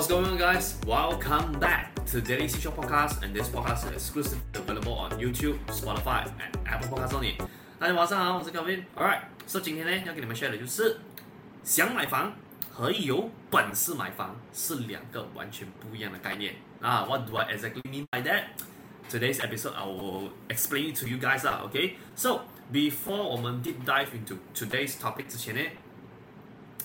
What's going on, guys? Welcome back to Daily Show Podcast, and this podcast is exclusively available on YouTube, Spotify, and Apple Podcasts only. 大家晚上好，我是 Kevin。Alright，so 今天呢要跟你们 share 的就是，想买房和有本事买房是两个完全不一样的概念。啊、uh,，What do I exactly mean by that? Today's episode I will explain it to you guys 啦。OK，so before 我们 deep dive into today's topic 之前呢。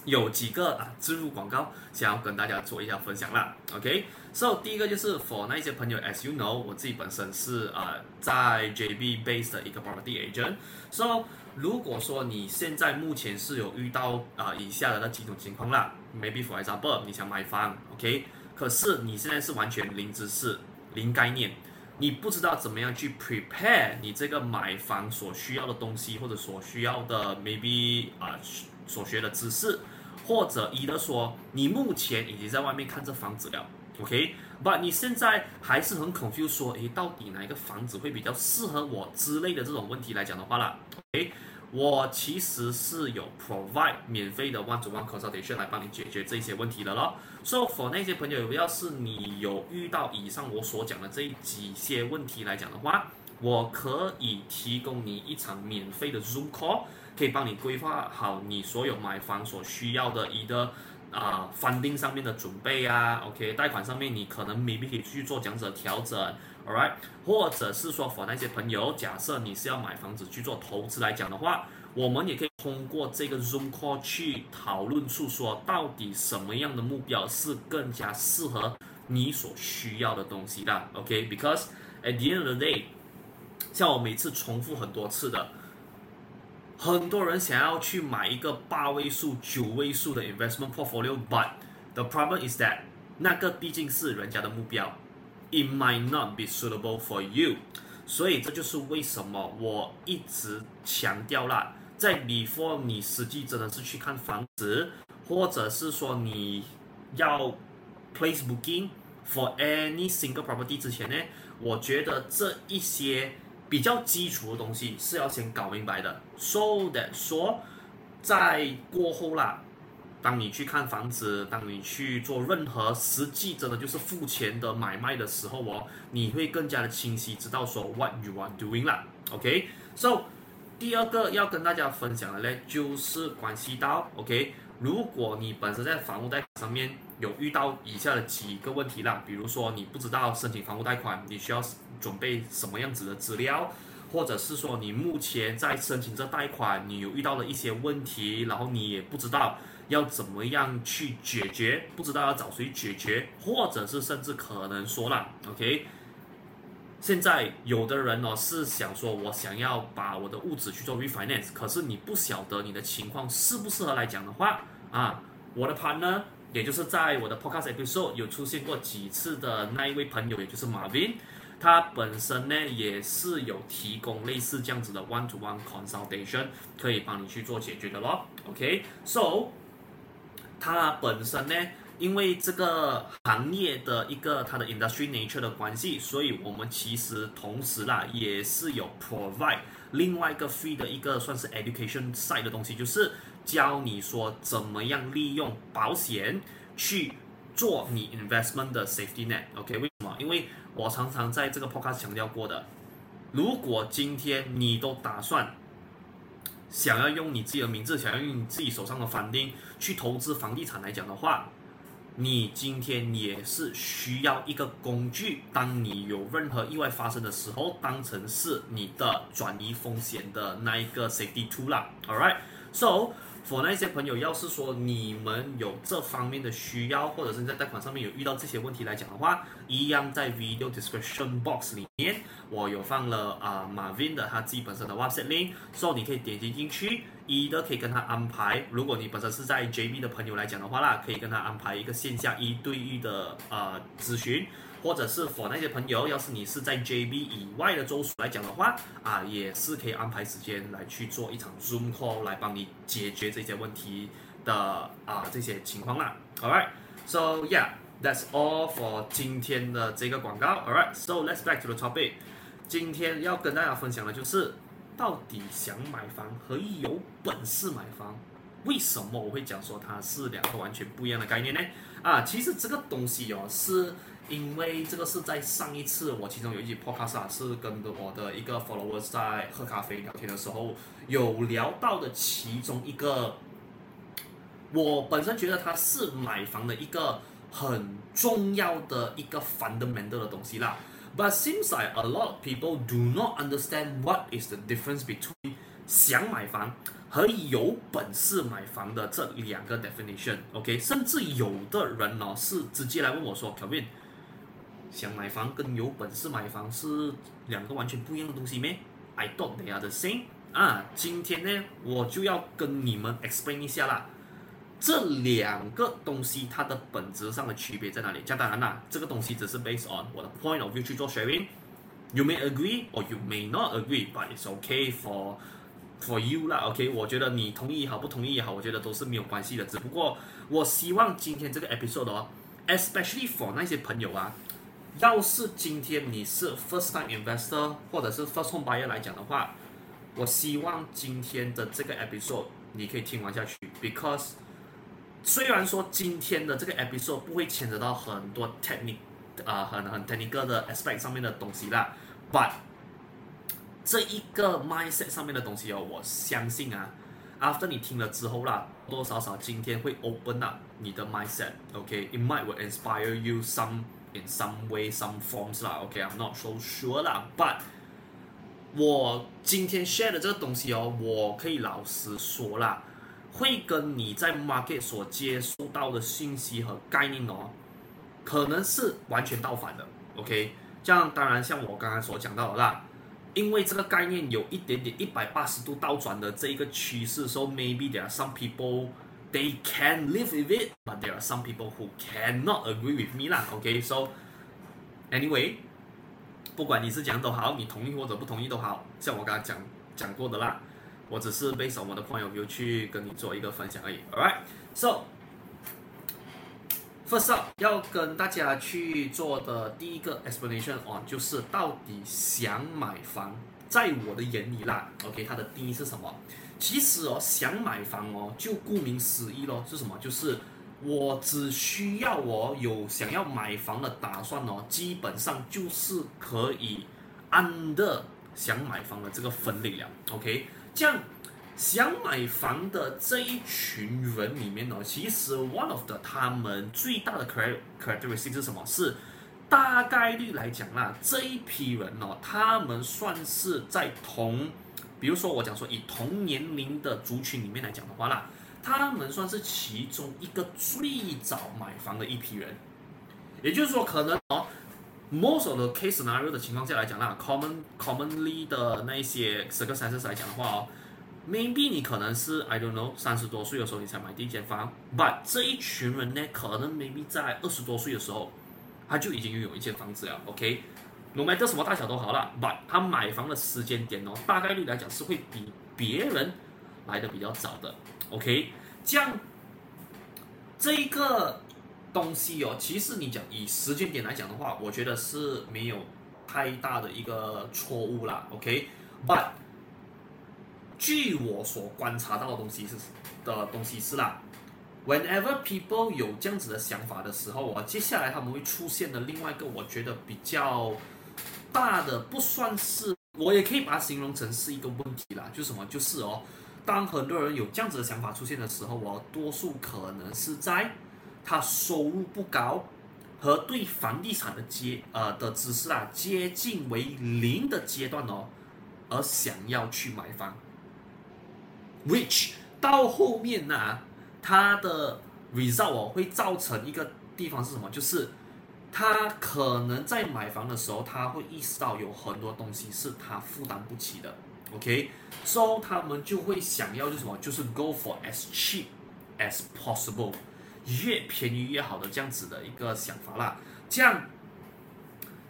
有几个啊置入广告想要跟大家做一下分享啦，OK，so、第一个就是 for 那些朋友，as you know，我自己本身是啊、在 JB base 的一个 property agent，so 如果说你现在目前是有遇到啊、以下的那几种情况啦，maybe for example 你想买房，OK，可是你现在是完全零知识、零概念，你不知道怎么样去 prepare 你这个买房所需要的东西或者所需要的 maybe 啊、呃、所学的知识。或者一的说，你目前已经在外面看这房子了，OK，but 你现在还是很 confused 说，诶，到底哪一个房子会比较适合我之类的这种问题来讲的话啦，OK，我其实是有 provide 免费的 one to one consultation 来帮你解决这些问题的咯。So for 那些朋友，要是你有遇到以上我所讲的这几些问题来讲的话，我可以提供你一场免费的 Zoom call。可以帮你规划好你所有买房所需要的一个啊 funding 上面的准备啊，OK，贷款上面你可能 maybe 可以去做这样子的调整，All right，或者是说 for 那些朋友，假设你是要买房子去做投资来讲的话，我们也可以通过这个 Zoom call 去讨论出说到底什么样的目标是更加适合你所需要的东西的，OK，because at the end of the day，像我每次重复很多次的。很多人想要去买一个八位数、九位数的 investment portfolio，but the problem is that 那个毕竟是人家的目标，it might not be suitable for you。所以这就是为什么我一直强调啦，在 before 你实际真的是去看房子，或者是说你要 place booking for any single property 之前呢，我觉得这一些。比较基础的东西是要先搞明白的，so that 说，在过后啦，当你去看房子，当你去做任何实际真的就是付钱的买卖的时候哦，你会更加的清晰知道说 what you are doing 啦，OK，so 第二个要跟大家分享的呢，就是关系到 OK，如果你本身在房屋贷款上面有遇到以下的几个问题啦，比如说你不知道申请房屋贷款，你需要。准备什么样子的资料，或者是说你目前在申请这贷款，你有遇到了一些问题，然后你也不知道要怎么样去解决，不知道要找谁解决，或者是甚至可能说了，OK，现在有的人呢、哦、是想说，我想要把我的物质去做 refinance，可是你不晓得你的情况适不适合来讲的话，啊，我的 partner，也就是在我的 podcast episode 有出现过几次的那一位朋友，也就是 Marvin。他本身呢也是有提供类似这样子的 one to one consultation，可以帮你去做解决的咯。OK，so 他本身呢，因为这个行业的一个它的 industry nature 的关系，所以我们其实同时啦也是有 provide 另外一个 free 的一个算是 education side 的东西，就是教你说怎么样利用保险去做你 investment 的 safety net。OK，为什么？因为我常常在这个 podcast 强调过的，如果今天你都打算想要用你自己的名字，想要用你自己手上的 funding 去投资房地产来讲的话，你今天也是需要一个工具，当你有任何意外发生的时候，当成是你的转移风险的那一个 safety tool 啦。All right，so。for 那些朋友，要是说你们有这方面的需要，或者是在贷款上面有遇到这些问题来讲的话，一样在 video description box 里面，我有放了啊、呃、Marvin 的他自己本身的 website link，so 你可以点击进去，一的可以跟他安排。如果你本身是在 JB 的朋友来讲的话啦，可以跟他安排一个线下一对一的呃咨询。或者是 for 那些朋友，要是你是在 JB 以外的州属来讲的话，啊，也是可以安排时间来去做一场 Zoom call 来帮你解决这些问题的啊这些情况啦。All right, so yeah，that's all for 今天的这个广告。All right, so let's back to the topic。今天要跟大家分享的就是，到底想买房和有本事买房为什么我会讲说它是两个完全不一样的概念呢？啊，其实这个东西哦，是因为这个是在上一次我其中有一集 podcast，是跟我的一个 followers 在喝咖啡聊天的时候有聊到的其中一个，我本身觉得它是买房的一个很重要的一个 fundamental 的东西啦。But seems like a lot of people do not understand what is the difference between 想买房和有本事买房的这两个 definition。OK，甚至有的人呢是直接来问我说，Kevin，想买房跟有本事买房是两个完全不一样的东西咩？I thought they are the same。啊，今天呢我就要跟你们 explain 一下啦。这两个东西它的本质上的区别在哪里？这样当然啦，这个东西只是 based on 我的 point of view 去做 sharing。You may agree or you may not agree, but it's okay for for you 啦。OK，我觉得你同意也好，不同意也好，我觉得都是没有关系的。只不过我希望今天这个 episode 哦，especially for 那些朋友啊，要是今天你是 first time investor 或者是 first home buyer 来讲的话，我希望今天的这个 episode 你可以听完下去，because 虽然说今天的这个 episode 不会牵扯到很多 technic 啊、呃，很很 technical 的 aspect 上面的东西啦，but 这一个 mindset 上面的东西哦，我相信啊，after 你听了之后啦，多多少少今天会 open up 你的 mindset，OK，it、might will inspire you some in some way some forms 啦，OK，I'm、okay? not so sure 啦，but 我今天 share 的这个东西哦，我可以老实说啦。会跟你在 market 所接触到的信息和概念哦，可能是完全倒反的，OK？这样当然像我刚刚所讲到的啦，因为这个概念有一点点一百八十度倒转的这一个趋势，so maybe there are some people they can live with it，but there are some people who cannot agree with me 啦，OK？So anyway，不管你是讲都好，你同意或者不同意都好，像我刚刚讲讲过的啦。我只是 based on 我的 point of view 去跟你做一个分享而已。Alright，so first up 要跟大家去做的第一个 explanation on 就是到底想买房，在我的眼里啦，OK，它的定义是什么？其实哦，想买房哦，就顾名思义咯，是什么？就是我只需要我有想要买房的打算哦，基本上就是可以 under 想买房的这个分类了，OK。这样想买房的这一群人里面呢，其实 one of the 他们最大的 characteristic 是什么？是大概率来讲啦，这一批人呢，他们算是在同，比如说我讲说以同年龄的族群里面来讲的话啦，他们算是其中一个最早买房的一批人。也就是说，可能哦，most of the case scenario 的情况下来讲啦，common commonly 的那一些 circumstances 来讲的话哦。maybe 你可能是 I don't know 三十多岁的时候你才买第一间房，but 这一群人呢，可能 maybe 在二十多岁的时候，他就已经拥有一间房子了。OK，no matter 什么大小都好了，but 他买房的时间点哦，大概率来讲是会比别人来的比较早的。OK，这样这一个东西哦，其实你讲以时间点来讲的话，我觉得是没有太大的一个错误啦。OK，but 据我所观察到的东西是的东西是啦，whenever people 有这样子的想法的时候，我接下来他们会出现的另外一个我觉得比较大的不算是，我也可以把它形容成是一个问题啦，就是什么？就是哦，当很多人有这样子的想法出现的时候，我多数可能是在他收入不高和对房地产的接呃的知识啊接近为零的阶段哦，而想要去买房。which 到后面呢、啊，它的 result 哦会造成一个地方是什么？就是他可能在买房的时候，他会意识到有很多东西是他负担不起的。OK，so、他们就会想要就是什么？就是 go for as cheap as possible，越便宜越好的这样子的一个想法啦。这样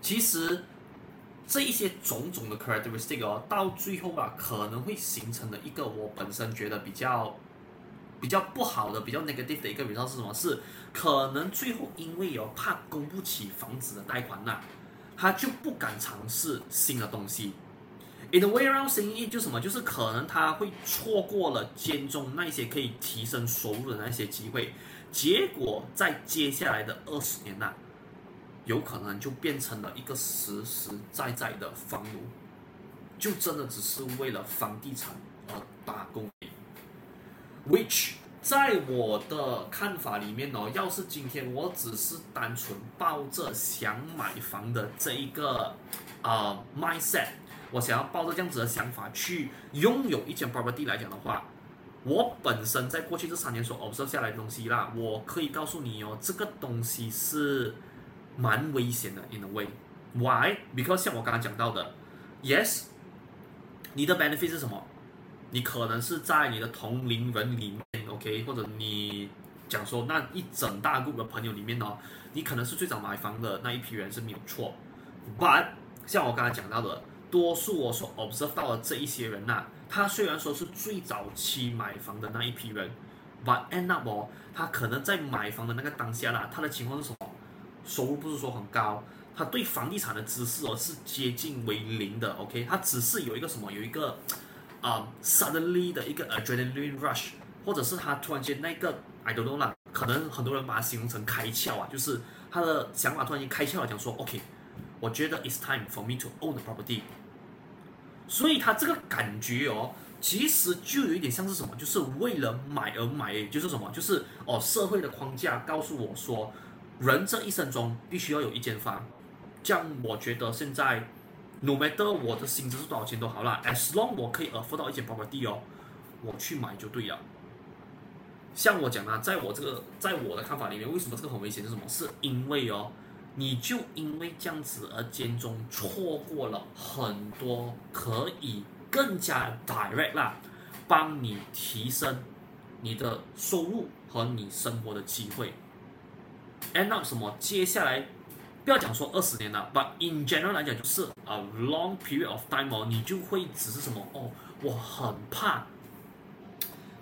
其实。这一些种种的 characteristic 哦，到最后啊，可能会形成的一个我本身觉得比较比较不好的、比较 negative 的一个 result 是什么？是可能最后因为有怕供不起房子的贷款呐、他就不敢尝试新的东西。In the way around saying it 就什么，就是可能他会错过了间中那些可以提升收入的那些机会，结果在接下来的二十年呐、啊，有可能就变成了一个实实在在的房奴，就真的只是为了房地产而打工。Which 在我的看法里面哦，要是今天我只是单纯抱着想买房的这一个啊、mindset。我想要抱着这样子的想法去拥有一间 property 来讲的话，我本身在过去这三年所 observe 下来的东西啦，我可以告诉你哦，这个东西是蛮危险的。In a way, why? Because 像我刚刚讲到的，yes，你的 benefit 是什么？你可能是在你的同龄人里面，OK，或者你讲说那一整大 group 的朋友里面哦，你可能是最早买房的那一批人是没有错，but 像我刚才讲到的。多数我所 observe 到的这一些人呐、他虽然说是最早期买房的那一批人，but end up 哦，他可能在买房的那个当下啦，他的情况是什么？收入不是说很高，他对房地产的知识哦是接近为零的，OK，他只是有一个什么，有一个啊、suddenly 的一个 adrenaline rush，或者是他突然间那个 I don't know 啦，可能很多人把它形容成开窍啊，就是他的想法突然间开窍了，讲说 OK。我觉得 it's time for me to own the property，所以他这个感觉哦，其实就有一点像是什么，就是为了买而买，就是什么，就是哦，社会的框架告诉我说，人这一生中必须要有一间房，这样我觉得现在，no matter 我的薪资是多少钱都好啦，as long 我可以 afford 到一间 property 哦，我去买就对了。像我讲啊，在我这个，在我的看法里面，为什么这个很危险？是什么？是因为哦。你就因为这样子而间中错过了很多可以更加 direct 啦，帮你提升你的收入和你生活的机会。end up 什么？接下来不要讲说二十年了，but in general 来讲就是 a long period of time 哦，你就会只是什么哦，我很怕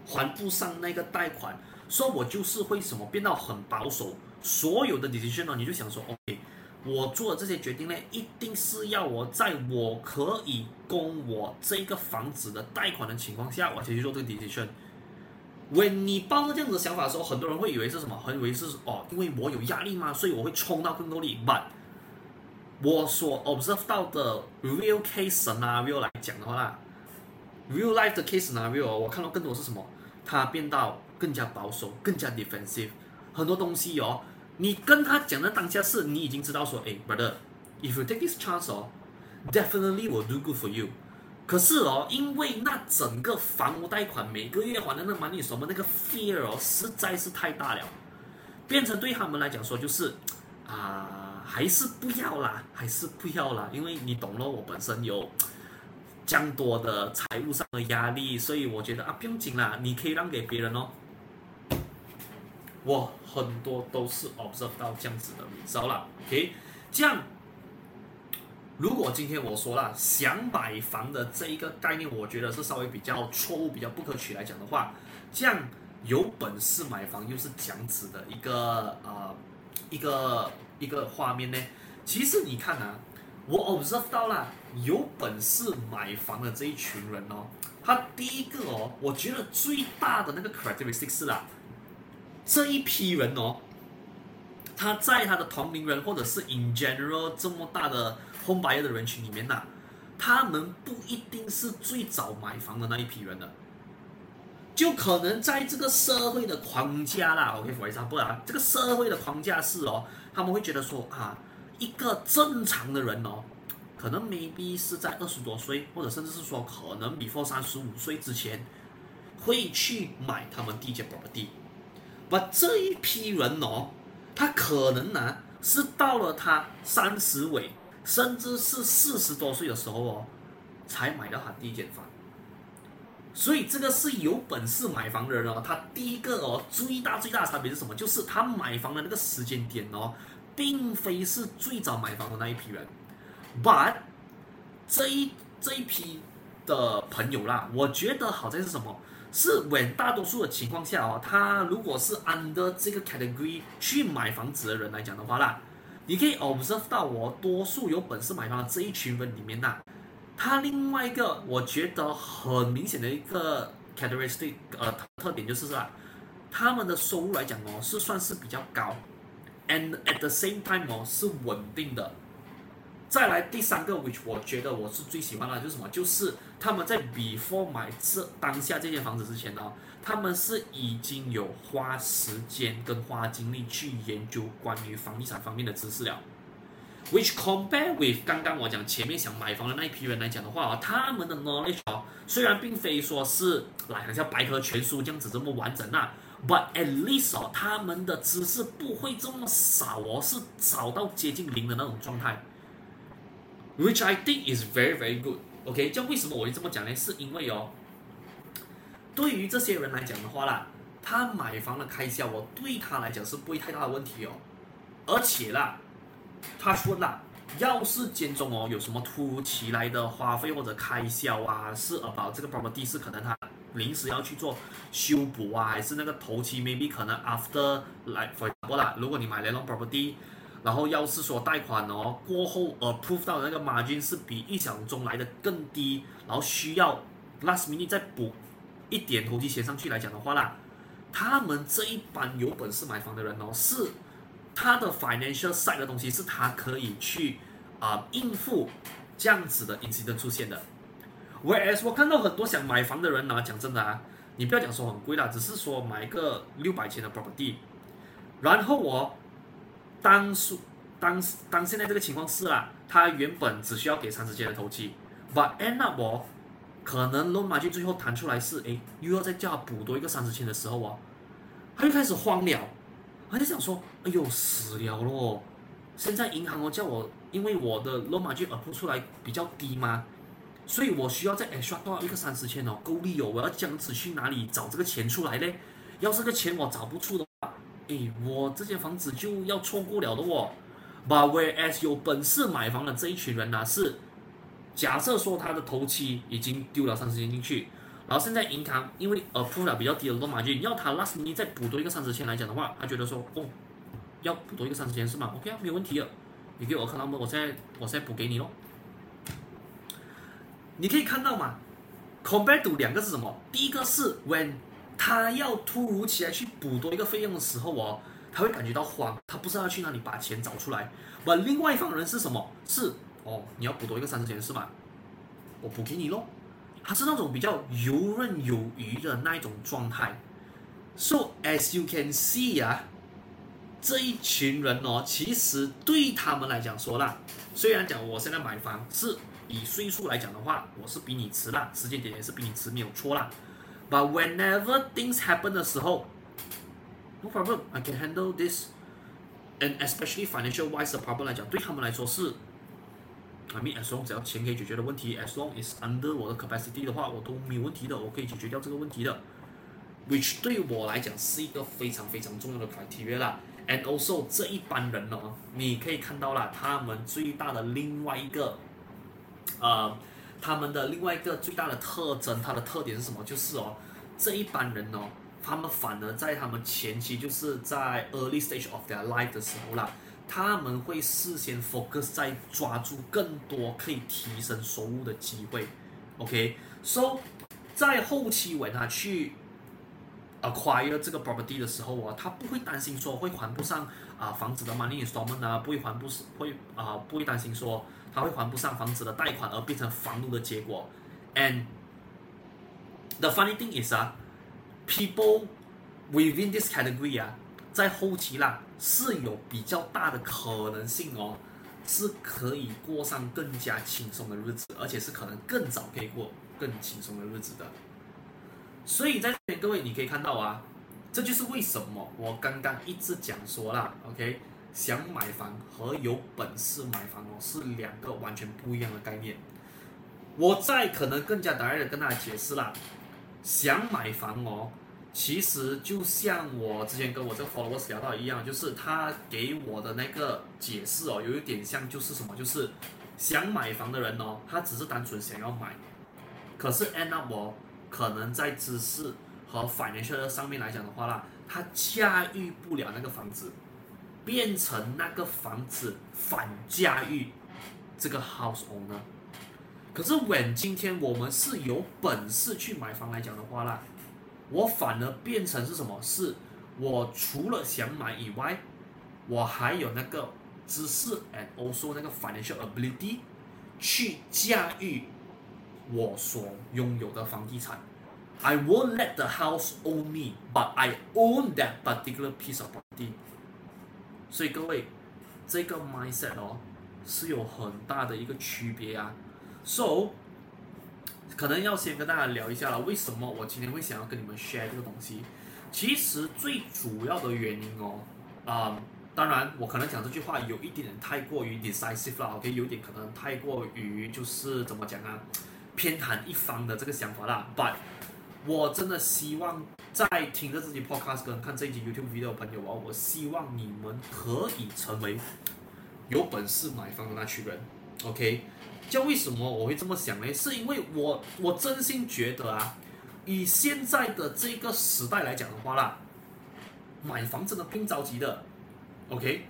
还不上那个贷款，所以我就是会什么变到很保守。所有的 decision 呢，你就想说，OK，我做的这些决定呢，一定是要我在我可以供我这个房子的贷款的情况下，我才去做这个 decision。When 你抱着这样子的想法的时候，很多人会以为是什么？很以为是哦，因为我有压力嘛，所以我会冲到更多力。But 我所 observe 到的 real case scenario 来讲的话啦，real life 的 case scenario，我看到更多是什么？它变到更加保守，更加 defensive，很多东西哦。你跟他讲的当下是，你已经知道说，哎，brother，if you take this chance 哦，definitely will do good for you。可是哦，因为那整个房屋贷款每个月还的那 money 什么那个 fear 哦，实在是太大了，变成对他们来讲说就是，啊、还是不要啦，还是不要啦，因为你懂了，我本身有这样多的财务上的压力，所以我觉得啊，不用紧啦，你可以让给别人哦。我很多都是 observe 到这样子的，你知道了，OK？这样，如果今天我说了想买房的这一个概念，我觉得是稍微比较错误、比较不可取来讲的话，这样有本事买房又是这样子的一个呃一个一个画面呢？其实你看啊，我 observe 到了有本事买房的这一群人哦，他第一个哦，我觉得最大的那个 characteristic 是啦。这一批人哦，他在他的同龄人或者是 in general 这么大的 home buyer 的人群里面呐，他们不一定是最早买房的那一批人的，就可能在这个社会的框架啦，OK，for example 啊，这个社会的框架是哦，他们会觉得说啊，一个正常的人哦，可能 maybe 是在二十多岁，或者甚至是说可能 before 三十五岁之前，会去买他们第一间 property。把这一批人哦，他可能呢是到了他三十尾，甚至是四十多岁的时候哦，才买到他第一间房。所以这个是有本事买房的人哦，他第一个哦最大最大的差别是什么？就是他买房的那个时间点哦，并非是最早买房的那一批人。But 这一这一批的朋友啦，我觉得好在是什么？是稳大多数的情况下哦，他如果是 under 这个 category 去买房子的人来讲的话啦，你可以 observe 到我多数有本事买房的这一群人里面呐，他另外一个我觉得很明显的一个 characteristic 呃特点就是啊，他们的收入来讲哦是算是比较高，and at the same time 哦是稳定的。再来第三个，which 我觉得我是最喜欢的，就是什么？就是他们在 before 买这当下这间房子之前呢，他们是已经有花时间跟花精力去研究关于房地产方面的知识了。which compare with 刚刚我讲前面想买房的那一批人来讲的话啊，他们的 knowledge 哦，虽然并非说是来像百科全书这样子这么完整啊，but at least 哦，他们的知识不会这么少哦，是少到接近零的那种状态。Which I think is very very good. OK，这为什么我会这么讲呢？是因为哦，对于这些人来讲的话啦，他买房的开销哦，对他来讲是不会太大的问题哦。而且啦，他说啦，要是间中哦有什么突如其来的花费或者开销啊，是 about 这个 property 是可能他临时要去做修补啊，还是那个头期 maybe 可能 after like for 啦，如果你买了那种 property。然后要是说贷款哦过后 approve 到的那个 margin 是比预想中来的更低，然后需要 last minute 再补一点投机钱上去来讲的话啦，他们这一般有本事买房的人哦，是他的 financial side 的东西是他可以去啊、应付这样子的 incident 出现的。Whereas 我看到很多想买房的人呢，讲真的啊，你不要讲说很贵啦，只是说买个六百千的 property，然后我。当数当当现在这个情况是啦，他原本只需要给三十千的头期，but end up 哦，可能 loan margin 最后弹出来是诶，又要再叫他补多一个三十千的时候哦，他就开始慌了，他就想说，哎呦死了咯，现在银行哦叫我，因为我的 loan margin approve 出来比较低嘛，所以我需要再 extra 多一个三十千哦，够力哦，我要将此去哪里找这个钱出来嘞？要是个钱我找不出的。诶，我这间房子就要错过了的哦。But whereas 有本事买房的这一群人呢，是假设说他的头期已经丢了三十千进去，然后现在银行因为 approve 了比较低的 loan margin，要他 last minute 再补多一个三十千来讲的话，他觉得说哦，要补多一个三十千是吗？OK 啊，没有问题的，你给我看到吗？我现在我现在补给你喽。你可以看到嘛，compare to 两个是什么？第一个是 when。他要突如其来去补多一个费用的时候哦，他会感觉到慌，他不知道要去哪里把钱找出来。而另外一方人是什么？是哦，你要补多一个三十千是吗？我补给你喽。他是那种比较游刃有余的那一种状态。So as you can see 啊，这一群人哦，其实对他们来讲说啦，虽然讲我现在买房是以岁数来讲的话，我是比你迟啦，时间点也是比你迟，没有错啦。But whenever things happen 的时候，no problem, I can handle this. And especially financial wise 的 problem 来讲，对他们来说是，I mean as long 只要钱可以解决的问题，as long is under 我的 capacity 的话，我都没有问题的，我可以解决掉这个问题的。Which 对我来讲是一个非常非常重要的 criteria 啦。And also 这一般人呢，你可以看到啦，他们最大的另外一个，呃。 他们的另外一个最大的特征，它的特点是什么？就是哦，这一般人哦，他们反而在他们前期，就是在 early stage of their life 的时候啦，他们会事先 focus 在抓住更多可以提升收入的机会。OK，so 在后期为他去 acquire 这个 property 的时候哦，他不会担心说会还不上啊房子的 money installment 啊，不会还不是会啊不会担心说。他会还不上房子的贷款而变成房奴的结果，and the funny thing is 啊，people within this category 啊，在后期啦是有比较大的可能性哦，是可以过上更加轻松的日子，而且是可能更早可以过更轻松的日子的。所以在这边各位你可以看到啊，这就是为什么我刚刚一直讲说啦，OK。想买房和有本事买房哦，是两个完全不一样的概念。我再可能更加大的跟大家解释啦，想买房哦，其实就像我之前跟我这个 followers 聊到一样，就是他给我的那个解释哦，有一点像就是什么，就是想买房的人哦，他只是单纯想要买，可是 end up 哦，可能在知识和 financial 上面来讲的话啦，他驾驭不了那个房子。变成那个房子反驾驭这个 house owner，可是，when 今天我们是有本事去买房来讲的话啦，我反而变成是什么？是，我除了想买以外，我还有那个知识 and also 那个 financial ability 去驾驭我所拥有的房地产。I won't let the house own me, but I own that particular piece of property。所以各位，这个 mindset 哦，是有很大的一个区别啊。So，可能要先跟大家聊一下了，为什么我今天会想要跟你们 share 这个东西？其实最主要的原因哦，啊、当然我可能讲这句话有一点点太过于 decisive 了，OK，有点可能太过于就是怎么讲啊，偏袒一方的这个想法啦。But 我真的希望在听着自己 podcast 跟看这一集 YouTube video 的朋友啊，我希望你们可以成为有本事买房的那群人，OK。就为什么我会这么想呢？是因为我我真心觉得啊，以现在的这个时代来讲的话啦，买房真的不用着急的，OK。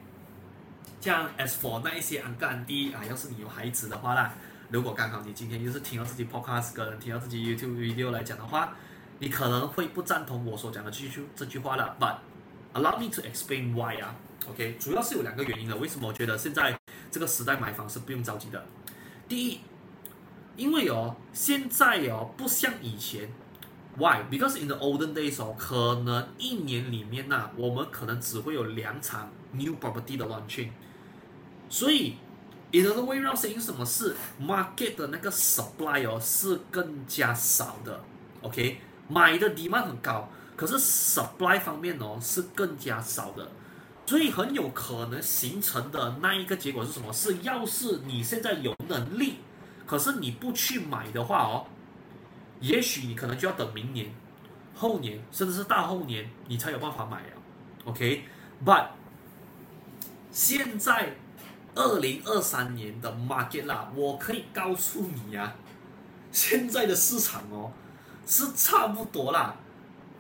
像 as for 那一些安哥安弟啊，要是你有孩子的话啦，如果刚好你今天就是听到自己 podcast 跟听到自己 YouTube video 来讲的话，你可能会不赞同我所讲的这句这句话了，But allow me to explain why 啊，OK，主要是有两个原因的，为什么我觉得现在这个时代买房是不用着急的？第一，因为哦，现在哦不像以前，Why？Because in the olden days 哦，可能一年里面呐，我们可能只会有两场 new property 的 launching，所以 in the way，表示因什么？是 market 的那个 supply 哦是更加少的，OK？买的 demand 很高，可是 supply 方面哦是更加少的。所以很有可能形成的那一个结果是什么？是要是你现在有能力，可是你不去买的话哦，也许你可能就要等明年、后年，甚至是大后年，你才有办法买了。OK，but 现在二零二三年的 market 啦，我可以告诉你啊，现在的市场哦是差不多啦，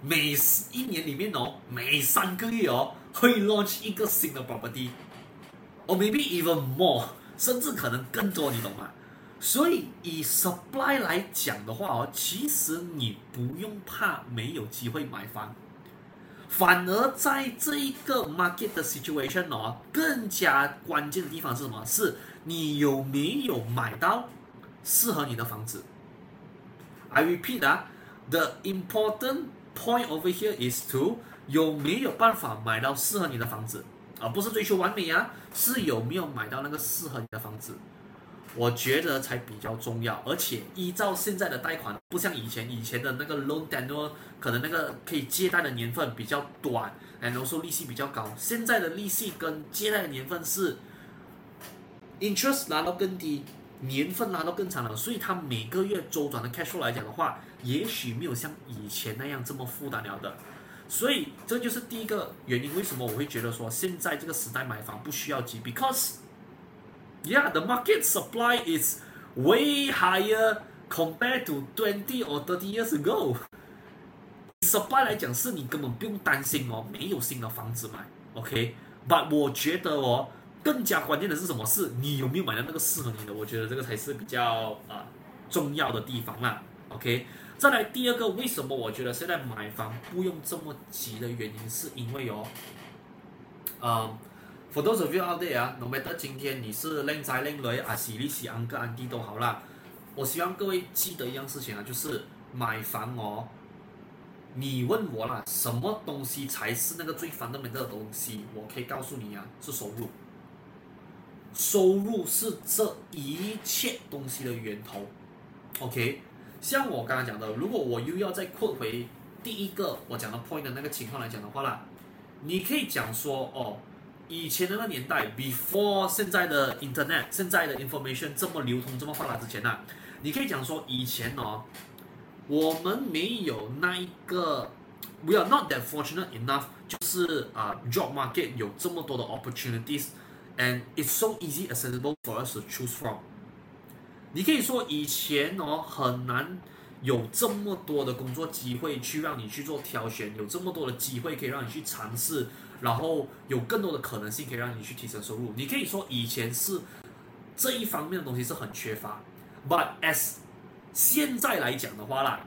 每一年里面哦，每三个月哦。会 launch 一个新的 property，or maybe even more，甚至可能更多，你懂吗？所以以 supply 来讲的话哦，其实你不用怕没有机会买房，反而在这一个 market 的 situation 哦，更加关键的地方是什么？是你有没有买到适合你的房子？I repeat 啊，the important point over here is to 有没有办法买到适合你的房子，而不是追求完美啊？是有没有买到那个适合你的房子？我觉得才比较重要。而且依照现在的贷款，不像以前，以前的那个 loan tenure 可能那个可以借贷的年份比较短，然后说利息比较高。现在的利息跟借贷的年份是 interest 拿到更低，年份拉到更长了，所以它每个月周转的 cash flow 来讲的话，也许没有像以前那样这么负担了的。所以这就是第一个原因，为什么我会觉得说现在这个时代买房不需要急？Because yeah, the market supply is way higher compared to twenty or thirty years ago. Supply 来讲是你根本不用担心哦，没有新的房子买，OK？But 我觉得哦，更加关键的是什么？是你有没有买到那个适合你的？我觉得这个才是比较啊、重要的地方啦，OK？再来第二个，为什么我觉得现在买房不用这么急的原因，是因为哦，嗯，for those of you out there 啊，no matter 今天你是靓仔靓女啊，是你是安哥安弟都好啦，我希望各位记得一样事情啊，就是买房哦，你问我啦，什么东西才是那个最防得免得的东西？我可以告诉你啊，是收入，收入是这一切东西的源头，OK。像我刚刚讲的，如果我又要再扩回第一个我讲的 point 的那个情况来讲的话啦，你可以讲说哦，以前的那个年代，before 现在的 internet，现在的 information 这么流通这么发达之前呢，你可以讲说以前哦，我们没有那一个，we are not that fortunate enough，就是啊、job market 有这么多的 opportunities And it's so easy accessible for us to choose from。你可以说以前哦很难有这么多的工作机会去让你去做挑选，有这么多的机会可以让你去尝试，然后有更多的可能性可以让你去提升收入。你可以说以前是这一方面的东西是很缺乏 But as 现在来讲的话啦，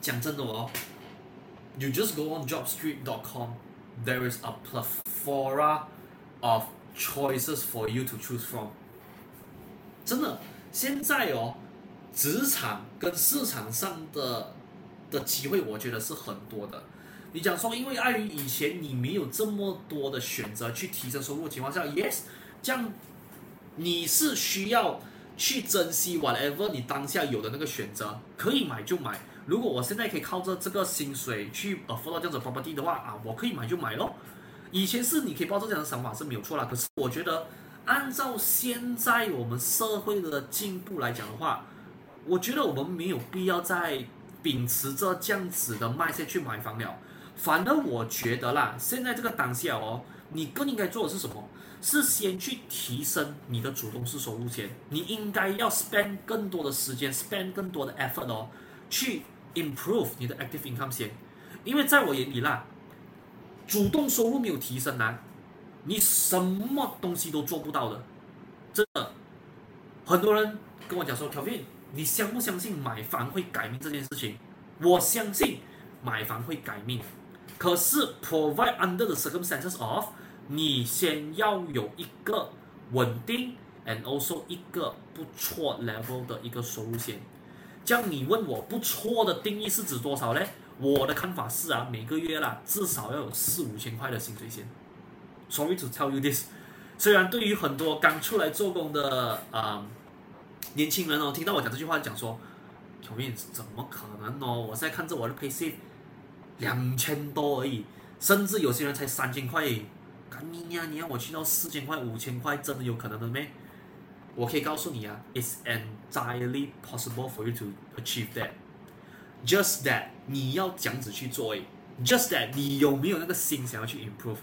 讲真的哦，You just go on jobstreet.com，there is a plethora of choices for you to choose from。真的，现在哦，职场跟市场上的的机会，我觉得是很多的。你讲说，因为碍于以前你没有这么多的选择去提升收入情况下，yes，这样你是需要去珍惜 whatever 你当下有的那个选择，可以买就买。如果我现在可以靠着这个薪水去 afford 到这样子 property 的话啊，我可以买就买咯。以前是你可以抱着这样的想法是没有错啦，可是我觉得按照现在我们社会的进步来讲的话，我觉得我们没有必要再秉持着这样子的卖线去买房了。反而我觉得啦，现在这个当下哦，你更应该做的是什么？是先去提升你的主动式收入先。你应该要 spend 更多的时间，spend 更多的 effort 哦，去 improve 你的 active income 先。因为在我眼里啦，主动收入没有提升啊，你什么东西都做不到的。真的，很多人跟我讲说，Kevin，你相不相信买房会改命这件事情？我相信买房会改命。可是，provide under the circumstances of，你先要有一个稳定，and also 一个不错 level 的一个收入线。这样你问我不错的定义是指多少呢？我的看法是啊，每个月啦至少要有四五千块的薪水线。Sorry to tell you this，虽然对于很多刚出来做工的啊、年轻人哦，听到我讲这句话讲说，Kelvin 怎么可能哦？我在看着我的 payslip。两千多而已，甚至有些人才三千块。干你呀！你要我去到四千块、五千块，真的有可能的咩？我可以告诉你啊，It's entirely possible for you to achieve that. Just that 你要这样子去做诶。Just that 你有没有那个心想要去 improve？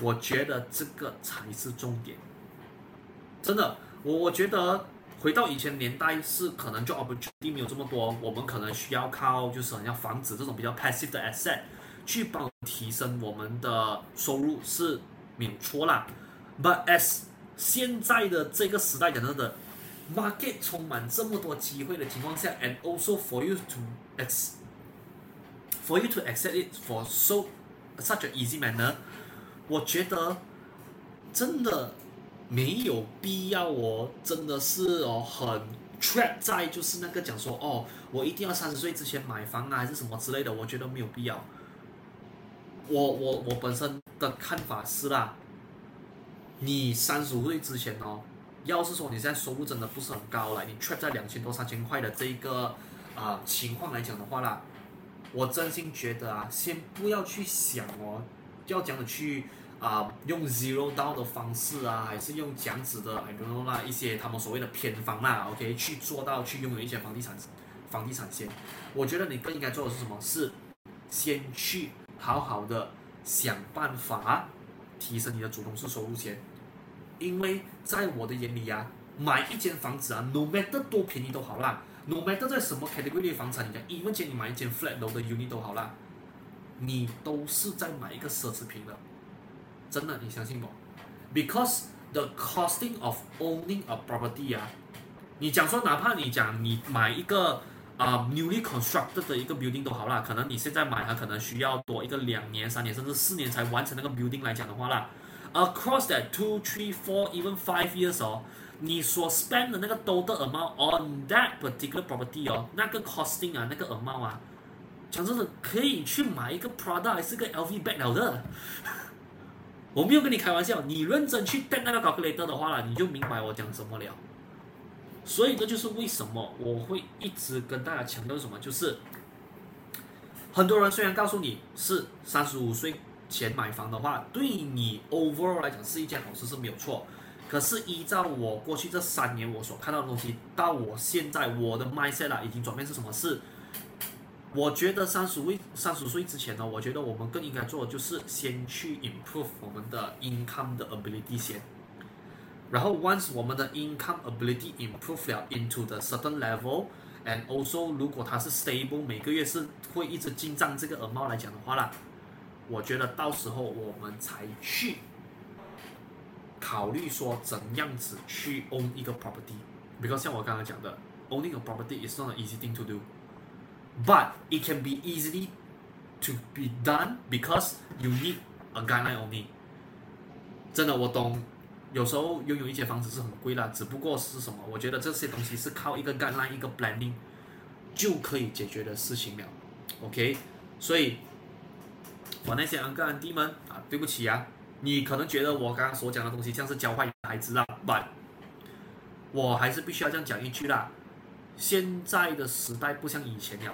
我觉得这个才是重点。真的，我我觉得。回到以前年代是可能就 opportunity 没有这么多，我们可能需要靠就是好像房子这种比较 passive 的 asset 去帮提升我们的收入是没有错啦。But as 现在的这个时代讲真的，market 充满这么多机会的情况下，and also for you to ex for you to accept it for so such an easy manner，我觉得真的。没有必要哦，真的是哦，很 trap 在就是那个讲说哦，我一定要三十岁之前买房啊，还是什么之类的，我觉得没有必要。我我我本身的看法是啦，你三十五岁之前哦，要是说你现在收入真的不是很高了，你 trap 在两千多三千块的这一个啊、情况来讲的话啦，我真心觉得啊，先不要去想哦，要讲的去。啊、用 zero down 的方式啊，还是用这样子的，I don't know 啦，一些他们所谓的偏房啦，OK，去做到去拥有一些房地产，房地产先。我觉得你更应该做的是什么？是先去好好的想办法提升你的主动式收入先。因为在我的眼里啊，买一间房子啊，no matter 多便宜都好啦，no matter 在什么 category 的房产，你讲一分钱你买一间 flat 楼的 unit 都好啦，你都是在买一个奢侈品的。真的，你相信不？Because the costing of owning a property 啊，你讲说哪怕你讲你买一个啊、newly constructed 的一个 building 都好啦，可能你现在买它可能需要多一个两年、三年甚至四年才完成那个 building 来讲的话啦，across that two, three, four, even five years 哦，你所 spend 的那个 total amount on that particular property 哦，那个 costing 啊，那个 amount 啊，讲真的可以去买一个 Prada 还是个 LV bag 了的。我没有跟你开玩笑，你认真去带那个 calculator 的话了，你就明白我讲什么了。所以这就是为什么我会一直跟大家强调什么，就是很多人虽然告诉你是三十五岁前买房的话，对你 overall 来讲是一件好事是没有错。可是依照我过去这三年我所看到的东西，到我现在我的 mindset 啦已经转变是什么事？我觉得三十岁三十岁之前呢，我觉得我们更应该做的就是先去 improve 我们的 income 的 ability 先，然后 once 我们的 income ability improve 了 into the certain level，and also 如果它是 stable，每个月是会一直进账这个 amount 来讲的话啦，我觉得到时候我们才去考虑说怎样子去 own 一个 property。，because 像我刚刚讲的，owning a property is not an easy thing to do，but it can be easily to be done because you need a guideline only。真的，我懂，有时候拥有一些房子是很贵啦，只不过是什么？我觉得这些东西是靠一个 guideline 一个 planning 就可以解决的事情了。OK，所以，我那些 n 个 n d 们啊，对不起啊，你可能觉得我刚刚所讲的东西像是教坏孩子啦，but 我还是必须要这样讲一句啦，现在的时代不像以前了。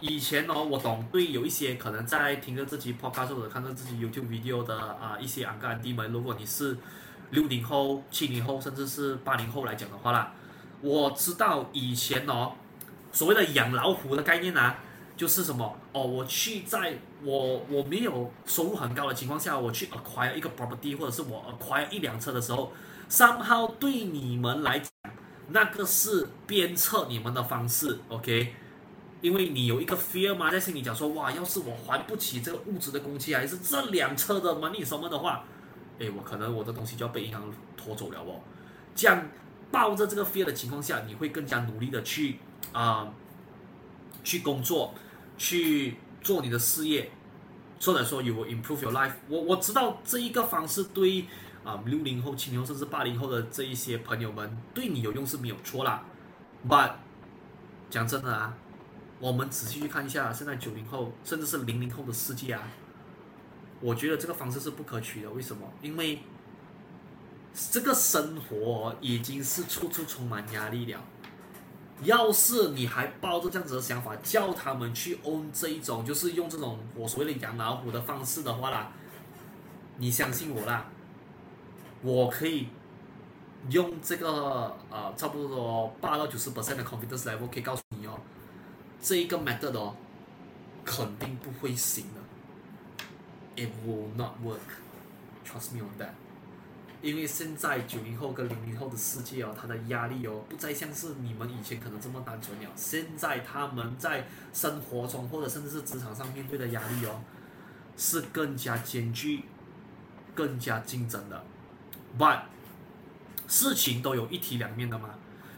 以前哦，我懂，对，有一些可能在听着自己 podcast 或者看着自己 YouTube video 的啊一些昂哥安弟们，如果你是六零后、七零后，甚至是八零后来讲的话啦，我知道以前哦，所谓的养老虎的概念啊，就是什么哦，我去在我我没有收入很高的情况下，我去 acquire 一个 property，或者是我 acquire 一辆车的时候，somehow 对你们来讲，那个是鞭策你们的方式，OK。因为你有一个 fear 嘛，在心里讲说，哇，要是我还不起这个物质的工期，还是这辆车的 money 什么的话，诶，我可能我的东西就要被银行拖走了哦。这样抱着这个 fear 的情况下，你会更加努力的去啊、去工作，去做你的事业，或者说 you improve your life 我。我我知道这一个方式对啊六零后、七零后甚至八零后的这一些朋友们对你有用是没有错啦，but 讲真的啊。我们仔细去看一下，现在九零后甚至是零零后的世界啊，我觉得这个方式是不可取的。为什么？因为这个生活已经是处处充满压力了。要是你还抱着这样子的想法，叫他们去 own 这一种，就是用这种我所谓的养老虎的方式的话啦，你相信我啦，我可以用这个呃差不多八到九十 percent 的 confidence level 可以告诉你哦。这一个 method 哦，肯定不会行的，it will not work，trust me on that。因为现在九零后跟零零后的世界哦，他的压力哦，不再像是你们以前可能这么单纯了。现在他们在生活中或者甚至是职场上面对的压力哦，是更加艰巨、更加竞争的。But 事情都有一体两面的嘛。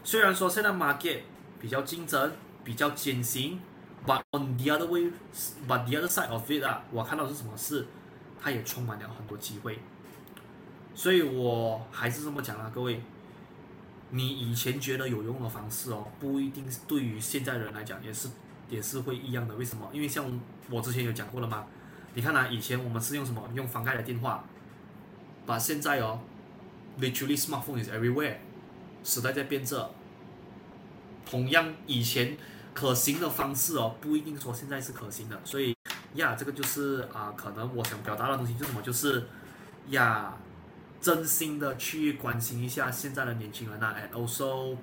虽然说现在 market 比较竞争。比较艰辛，but on the other way，but the other side of it 啊，我看到是什么事，它也充满了很多机会，所以我还是这么讲啦，各位，你以前觉得有用的方式哦，不一定对于现在人来讲也是也是会一样的。为什么？因为像我之前有讲过了嘛，你看啊，以前我们是用什么？用翻盖的电话，把现在哦，literally smartphone is everywhere，时代在变着，同样以前。可行的方式哦，不一定说现在是可行的，所以呀，这个就是啊、可能我想表达的东西就是什么，就是呀，真心的去关心一下现在的年轻人啊哎 also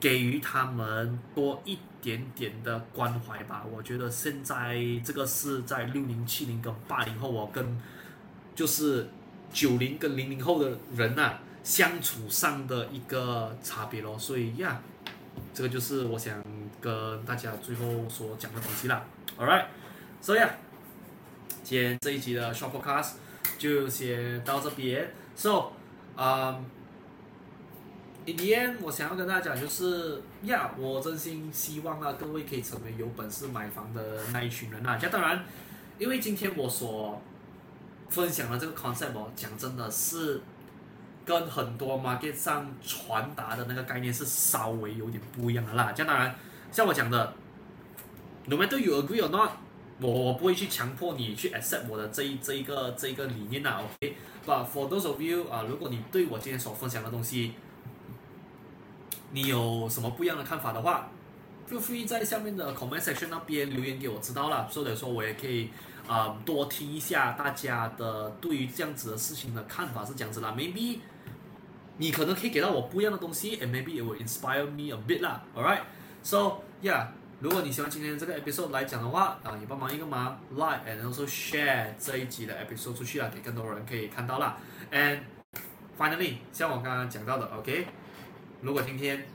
给予他们多一点点的关怀吧。我觉得现在这个是在六零、七零跟八零后哦，跟就是九零跟零零后的人呐、啊、相处上的一个差别咯，所以呀。这个就是我想跟大家最后所讲的东西啦。All right，所以啊，今天这一集的 Short Podcast 就先到这边。So，um, in the end，我想要跟大家讲就是，呀，我真心希望啊，各位可以成为有本事买房的那一群人啊。那当然，因为今天我所分享的这个 concept 哦，讲真的是。跟很多 market 上传达的那个概念是稍微有点不一样的啦。这当然，像我讲的，no matter you agree or not，我我不会去强迫你去 accept 我的这一这一个这一个理念啦。OK，but for those of you 啊，如果你对我今天所分享的东西，你有什么不一样的看法的话，feel free 在下面的 comment section 那边留言给我知道了，或者说我也可以啊、多听一下大家的对于这样子的事情的看法是这样子啦，maybe。你可能可以给到我不一样的东西，and maybe it will inspire me a bit 啦，alright，so yeah，如果你喜欢今天这个 episode 来讲的话，啊，也帮忙一个忙，like and also share 这一集的 episode 出去啊，给更多人可以看到啦，and finally，像我刚刚讲到的，OK，如果今天。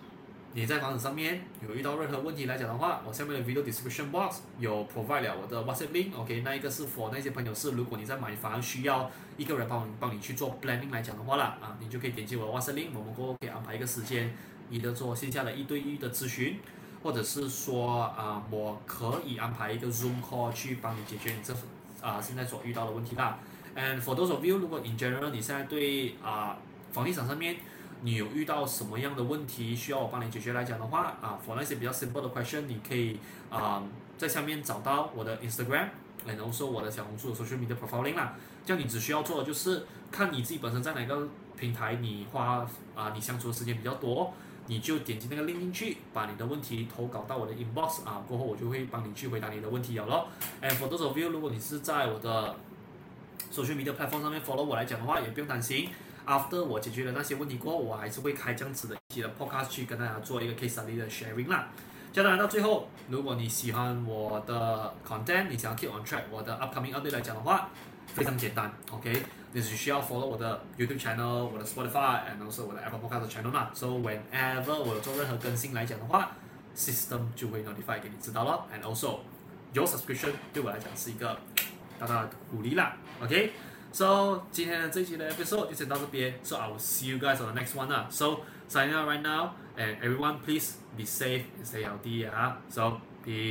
你在房子上面有遇到任何问题来讲的话，我下面的 video description box 有 provide 了我的 WhatsApp link，OK，那一个是 for 那些朋友是，如果你在买房需要一个人帮你帮你去做 planning 来讲的话啦，啊，你就可以点击我的 WhatsApp link，我们过后可以安排一个时间你的做线下的一对一的咨询，或者是说啊、我可以安排一个 Zoom call 去帮你解决你这啊、现在所遇到的问题啦。And for those of you，如果 in general 你现在对啊、房地产上面你有遇到什么样的问题需要我帮你解决来讲的话啊，for 那些比较 simple 的 question，你可以啊、在下面找到我的 Instagram，然后说我的小红书的 social media profiling 啦。这样你只需要做的就是看你自己本身在哪个平台，你花啊、你相处的时间比较多，你就点击那个 link 进去，把你的问题投稿到我的 inbox 啊，过后我就会帮你去回答你的问题了咯。And for those of you，如果你是在我的 social media platform 上面 follow 我来讲的话，也不用担心。After 我解决了那些问题过后，我还是会开这样子的一期的 podcast 去跟大家做一个 case study 的 sharing 啦。接下来到最后，如果你喜欢我的 content，你想要 keep on track 我的 upcoming update 来讲的话，非常简单，OK，你只需要 follow 我的 YouTube channel、我的 Spotify，and also 我的 Apple Podcast channel 嘛。So whenever 我有做任何更新来讲的话，system 就会 notify 给你知道了。And also your subscription 对我来讲是一个大大的鼓励啦，OK。So 今天的这一期的 episode 就先到这边，So I will see you guys on the next one 啦。So signing out right now，and everyone please be safe and stay healthy 啊。So peace。